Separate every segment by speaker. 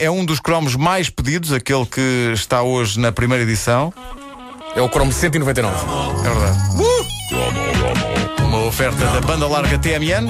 Speaker 1: é um dos cromos mais pedidos, aquele que está hoje na primeira edição.
Speaker 2: É o Chrome 199.
Speaker 1: É verdade. Uh! Uma oferta da banda larga TMN.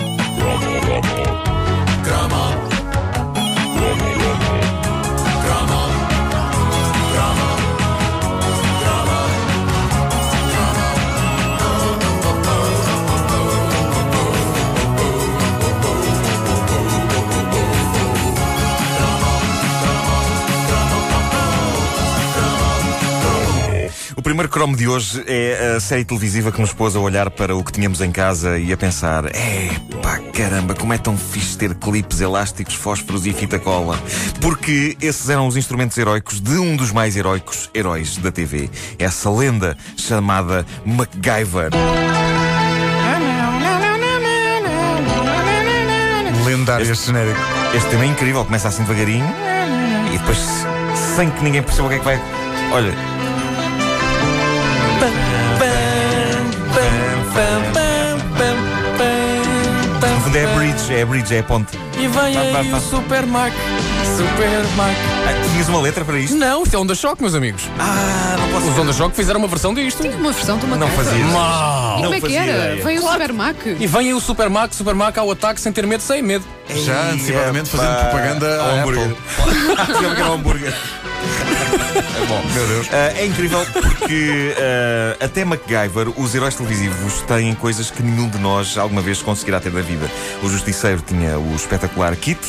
Speaker 3: Primeiro cromo de hoje é a série televisiva que nos pôs a olhar para o que tínhamos em casa e a pensar: é pá, caramba, como é tão fixe ter clipes elásticos, fósforos e fita cola. Porque esses eram os instrumentos heróicos de um dos mais heróicos heróis da TV. Essa lenda chamada MacGyver.
Speaker 1: Lendário este genérico.
Speaker 3: Este tema é incrível, começa assim devagarinho e depois, sem que ninguém perceba o que é que vai. Olha. Fundo é a bridge, é a bridge, é a ponte.
Speaker 2: E vem
Speaker 3: Vá, vá,
Speaker 2: aí
Speaker 3: vá.
Speaker 2: o Super Mac. Super Mac.
Speaker 3: Ah, tinhas uma letra para isto?
Speaker 2: Não, isto é Onda Choque, meus amigos.
Speaker 3: Ah, não posso
Speaker 2: Os Onda Choque fizeram uma versão disto.
Speaker 4: Tinha uma versão de uma
Speaker 3: Não
Speaker 4: carta.
Speaker 3: fazia.
Speaker 2: Mau.
Speaker 4: E
Speaker 3: não
Speaker 4: como é que era?
Speaker 3: ideia.
Speaker 4: Veio o Super Mac.
Speaker 2: E vem aí o Super Mac, Super Mac ao ataque sem ter medo, sem medo.
Speaker 1: Já antecipadamente fazendo propaganda
Speaker 3: ao hambúrguer. Digamos que era hambúrguer. É bom.
Speaker 1: Meu Deus.
Speaker 3: Ah, é incrível porque ah, até MacGyver, os heróis televisivos têm coisas que nenhum de nós alguma vez conseguirá ter na vida. O Justiceiro tinha o espetacular kit,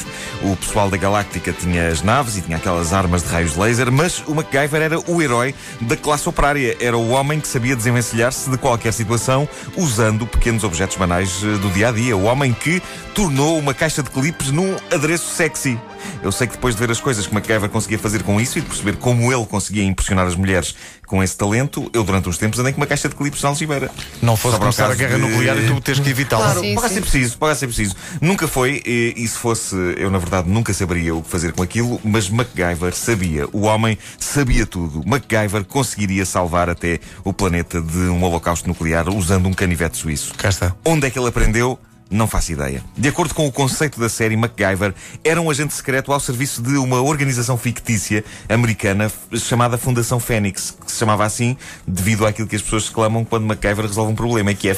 Speaker 3: o pessoal da Galáctica tinha as naves e tinha aquelas armas de raios laser, mas o MacGyver era o herói da classe operária. Era o homem que sabia desenvencilhar-se de qualquer situação usando pequenos objetos banais eh, do dia a dia. O homem que tornou uma caixa de clipes num adereço sexy. Eu sei que depois de ver as coisas que MacGyver conseguia fazer com isso e de perceber como ele conseguia impressionar as mulheres com esse talento, eu durante uns tempos andei com uma caixa de clipes na algibeira.
Speaker 1: Não fosse
Speaker 3: o
Speaker 1: começar a guerra
Speaker 3: de-
Speaker 1: nuclear e tu tens que evitá-la.
Speaker 4: Claro. Sim,
Speaker 3: Pode
Speaker 4: sim.
Speaker 3: ser preciso, pode ser preciso. Nunca foi, e, e se fosse, eu na verdade nunca saberia o que fazer com aquilo, mas MacGyver sabia. O homem sabia tudo. MacGyver conseguiria salvar até o planeta de um holocausto nuclear usando um canivete suíço.
Speaker 1: Cá está.
Speaker 3: Onde é que ele aprendeu? Não faço ideia. De acordo com o conceito da série, MacGyver era um agente secreto ao serviço de uma organização fictícia americana chamada Fundação Fênix, que se chamava assim devido àquilo que as pessoas exclamam quando MacGyver resolve um problema, que é!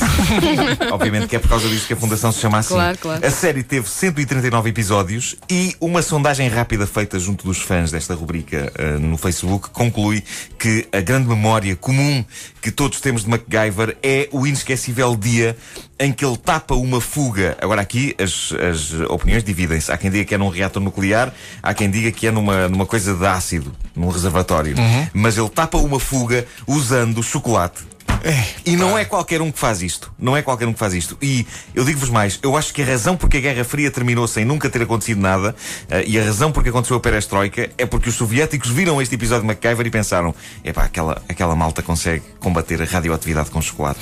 Speaker 3: Obviamente que é por causa disso que a Fundação se chama assim.
Speaker 4: Claro, claro.
Speaker 3: A série teve 139 episódios e uma sondagem rápida feita junto dos fãs desta rubrica eh, no Facebook conclui que a grande memória comum que todos temos de MacGyver é o inesquecível dia em que ele tapa uma fuga. Agora aqui as, as opiniões dividem-se. Há quem diga que é num reator nuclear, há quem diga que é numa, numa coisa de ácido, num reservatório. Mas ele tapa uma fuga usando chocolate. E não é qualquer um que faz isto. Não é qualquer um que faz isto. E eu digo-vos mais, eu acho que a razão porque a Guerra Fria terminou sem nunca ter acontecido nada, eh, e a razão porque aconteceu a perestroika, é porque os soviéticos viram este episódio de MacGyver e pensaram: epá, aquela, aquela malta consegue combater a radioatividade com chocolate.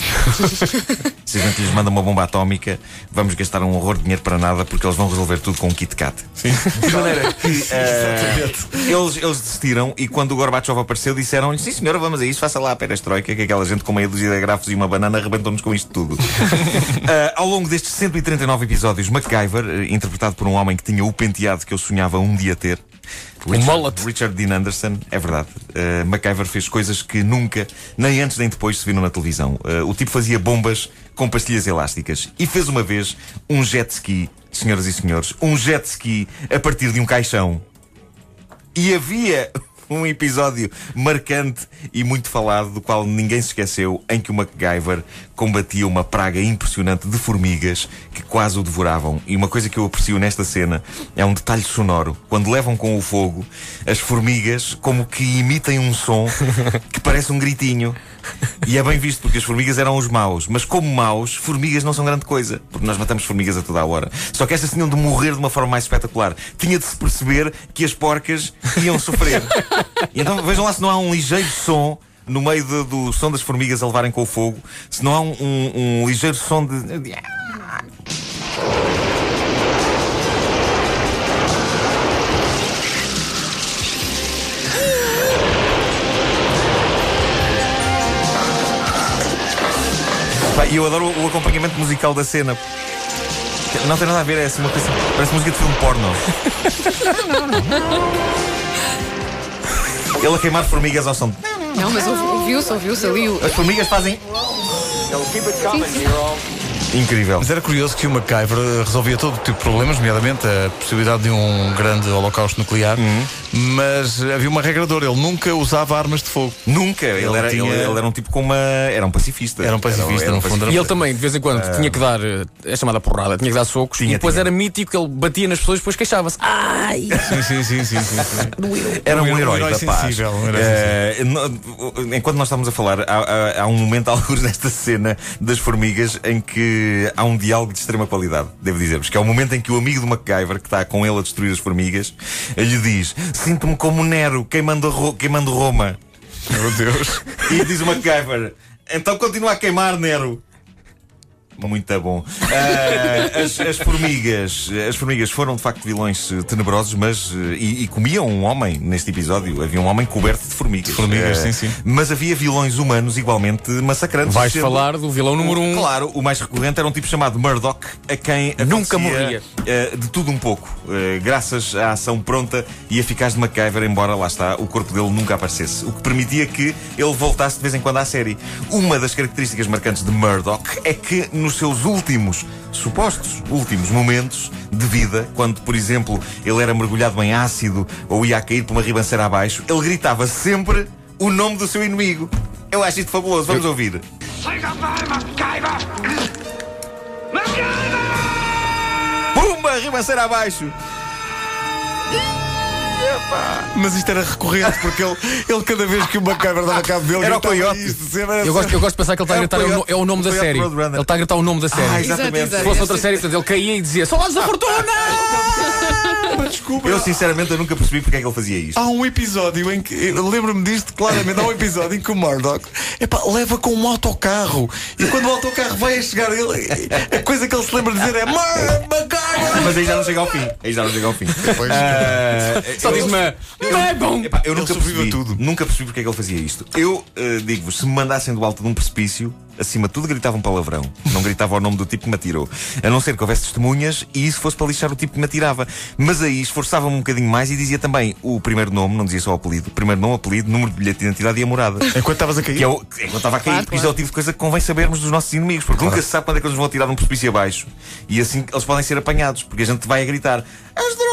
Speaker 3: Se a gente lhes manda uma bomba atómica, vamos gastar um horror de dinheiro para nada porque eles vão resolver tudo com um Kit Kat. De maneira que eh, eles, eles desistiram e quando o Gorbachev apareceu disseram-lhe: Sim, senhora, vamos a isso, faça lá a perestroika, que aquela gente com meia dúzia de grafos e uma banana arrebentou-nos com isto tudo. Eh, ao longo destes 139 episódios, MacGyver, eh, interpretado por um homem que tinha o penteado que eu sonhava um dia ter. Richard. Richard Dean Anderson, é verdade. Uh, MacGyver fez coisas que nunca, nem antes nem depois, se viram na televisão. Uh, o tipo fazia bombas com pastilhas elásticas e fez uma vez um jet ski, senhoras e senhores, um jet ski a partir de um caixão. E havia um episódio marcante e muito falado, do qual ninguém se esqueceu, em que o MacGyver combatia uma praga impressionante de formigas que quase o devoravam. E uma coisa que eu aprecio nesta cena é um detalhe sonoro. Quando levam com o fogo, as formigas como que imitem um som que parece um gritinho. E é bem visto, porque as formigas eram os maus. Mas como maus, formigas não são grande coisa. Porque nós matamos formigas a toda a hora. Só que estas tinham de morrer de uma forma mais espetacular. Tinha de se perceber que as porcas iam sofrer. E então vejam lá se não há um ligeiro som no meio de- do som das formigas a levarem com o fogo. Se não há um, um- um ligeiro som de. E eu adoro o acompanhamento musical da cena. Não tem nada a ver, é assim uma coisa. Parece música de filme porno. Ele a queimar formigas ao som.
Speaker 4: Não, mas ouvi- ouviu-se, ouviu-se ali o.
Speaker 3: As formigas fazem. Incrível.
Speaker 1: Mas era curioso que o MacGyver eh, resolvia todo tipo de problemas, nomeadamente a possibilidade de um grande holocausto nuclear,
Speaker 3: Uhum.
Speaker 1: mas havia uma regra de ouro, ele nunca usava armas de fogo.
Speaker 3: Nunca. Ele, era,
Speaker 1: tinha-
Speaker 3: ele, ele era um tipo com uma. Era um pacifista.
Speaker 1: Era um pacifista,
Speaker 3: Era-
Speaker 1: no fundo, era
Speaker 2: E ele também, de vez em quando, tinha que dar a chamada porrada, tinha que dar socos,
Speaker 3: Tinha,
Speaker 2: e depois
Speaker 3: tinha.
Speaker 2: era mítico, ele batia nas pessoas e depois queixava-se. Ai!
Speaker 1: Sim, sim, sim, sim, sim, sim.
Speaker 3: Era um,
Speaker 1: Um
Speaker 3: herói,
Speaker 1: herói
Speaker 3: da paz.
Speaker 1: um herói
Speaker 3: Eh, enquanto nós estamos a falar, há, há- há um momento, alguns nesta cena das formigas, em que há um diálogo de extrema qualidade, devo dizer-vos, que é o momento em que o amigo do MacGyver, que está com ele a destruir as formigas, lhe diz: Sinto-me como Nero, queimando, Ro- queimando Roma.
Speaker 1: Meu Deus.
Speaker 3: E diz o MacGyver: Então continua a queimar, Nero. Muito bom. Ah, as, as formigas, as formigas foram de facto vilões eh, tenebrosos, mas eh, e, e comiam um homem neste episódio. Havia um homem coberto de formigas.
Speaker 1: formigas,
Speaker 3: Ah,
Speaker 1: sim, sim.
Speaker 3: Mas havia vilões humanos igualmente massacrantes.
Speaker 2: Vais
Speaker 3: sendo-
Speaker 2: falar do vilão número um.
Speaker 3: Claro, o mais recorrente era um tipo chamado Murdoch, a quem
Speaker 2: Nunca morria.
Speaker 3: eh, de tudo um pouco, graças à ação pronta e eficaz de MacGyver, embora lá está, o corpo dele nunca aparecesse, o que permitia que ele voltasse de vez em quando à série. Uma das características marcantes de Murdoch é que nos seus últimos, supostos últimos momentos de vida, quando, por exemplo, ele era mergulhado em ácido ou ia a cair por uma ribanceira abaixo, ele gritava sempre o nome do seu inimigo. Eu acho isto fabuloso, vamos ouvir.
Speaker 5: MacGyver! MacGyver!
Speaker 3: Pumba, ribanceira abaixo!
Speaker 1: Mas isto era recorrente, porque ele, ele cada vez que o MacGyver dava cabo dele,
Speaker 3: Era o coiote.
Speaker 1: isto, era
Speaker 2: Eu gosto, eu gosto de pensar que ele está a
Speaker 3: o
Speaker 2: gritar é o, é o nome da série. Ele está a gritar o nome da série.
Speaker 3: Ah,
Speaker 2: Se
Speaker 3: exatamente.
Speaker 4: Exato.
Speaker 2: fosse outra série, portanto, ele caía e dizia Saudades da Fortuna!
Speaker 1: Desculpa.
Speaker 3: Eu sinceramente eu nunca percebi porque é que ele fazia isto.
Speaker 1: Há um episódio em que. Lembro-me disto claramente. Há um episódio em que o Murdoch epá, leva com um autocarro. E quando o autocarro vai a chegar, ele, a coisa que ele se lembra de dizer é Murdoch!
Speaker 3: Mas aí já não chega ao fim. Aí já não chega ao fim. Ah,
Speaker 2: Só
Speaker 3: eu-
Speaker 2: diz-me É bom!
Speaker 3: Epá, eu nunca percebi,
Speaker 1: tudo.
Speaker 3: nunca percebi porque é que ele fazia isto. Eu eh, digo-vos, se me mandassem do alto de um precipício, acima de tudo gritava um palavrão. Não gritava o nome do tipo que me atirou. A não ser que houvesse testemunhas e isso fosse para lixar o tipo que me atirava. Mas aí esforçava-me um bocadinho mais e dizia também o primeiro nome, não dizia só o apelido, primeiro nome, apelido, número de bilhete de identidade e a morada.
Speaker 1: Enquanto estavas a cair.
Speaker 3: Que é o, enquanto estava a cair,
Speaker 4: Claro,
Speaker 3: porque isto é o tipo de coisa que convém sabermos dos nossos inimigos, porque nunca se sabe quando é que eles vão atirar de um precipício abaixo. E assim eles podem ser apanhados, porque a gente vai a gritar: Asdrúbal da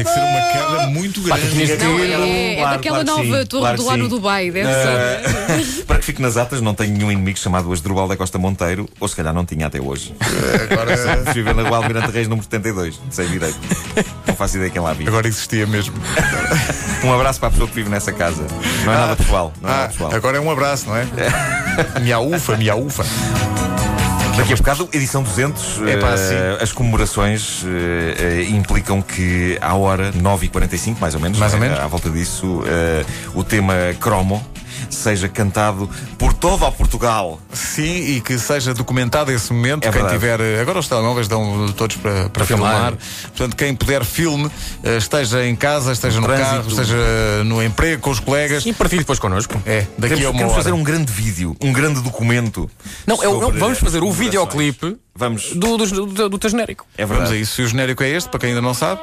Speaker 1: Tinha que ser uma queda muito
Speaker 2: Pá, tu
Speaker 1: grande.
Speaker 2: tinhas que
Speaker 4: Não,
Speaker 2: ter.
Speaker 4: é, é
Speaker 3: Claro,
Speaker 4: daquela
Speaker 3: claro
Speaker 4: nova
Speaker 3: sim,
Speaker 4: torre
Speaker 3: claro
Speaker 4: do
Speaker 3: que
Speaker 4: lá no
Speaker 3: sim.
Speaker 4: Dubai, deve ser.
Speaker 3: Uh, para que fique nas atas, não tenho nenhum inimigo chamado Asdrubal da Costa Monteiro, ou se calhar não tinha até hoje.
Speaker 1: Agora,
Speaker 3: Fui viver na Rua Almirante Reis, número 72, de sei direito. Não faço ideia quem lá vive.
Speaker 1: agora existia mesmo.
Speaker 3: Um abraço para a pessoa que vive nessa casa. Não é nada pessoal. Não é nada
Speaker 1: Ah,
Speaker 3: pessoal.
Speaker 1: agora é um abraço, não é? Miaufa, miaufa.
Speaker 3: Daqui a bocado, edição 200,
Speaker 1: É pá, sim.
Speaker 3: as comemorações eh, eh, implicam que à hora 9h45, mais ou menos,
Speaker 1: Mais ou
Speaker 3: é?
Speaker 1: menos.
Speaker 3: à volta disso, o tema cromo seja cantado por todo o Portugal.
Speaker 1: Sim, e que seja documentado esse momento.
Speaker 3: É
Speaker 1: quem
Speaker 3: verdade.
Speaker 1: tiver. eh, Agora os telemóveis dão todos para, para filmar.
Speaker 2: filmar.
Speaker 1: Portanto, quem puder filme, eh, esteja em casa, esteja no,
Speaker 3: trânsito.
Speaker 1: carro, esteja no emprego com os colegas.
Speaker 2: E partilhe depois connosco.
Speaker 1: É, daqui
Speaker 3: Queremos,
Speaker 1: a uma
Speaker 3: queremos
Speaker 1: hora.
Speaker 3: fazer um grande vídeo, um grande documento.
Speaker 2: Não, é não,
Speaker 3: sobre
Speaker 2: vamos fazer o videoclipe
Speaker 3: Vamos.
Speaker 2: do, do, do, do teu genérico.
Speaker 3: É
Speaker 1: Vamos
Speaker 3: verdade.
Speaker 1: a isso. Se o genérico é este, para quem ainda não sabe.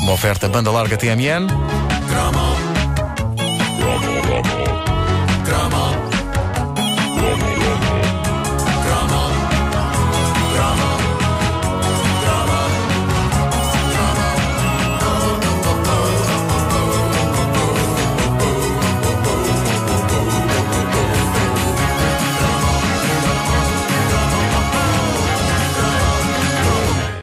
Speaker 1: Uma oferta banda larga TMN.
Speaker 6: Romo, Romo.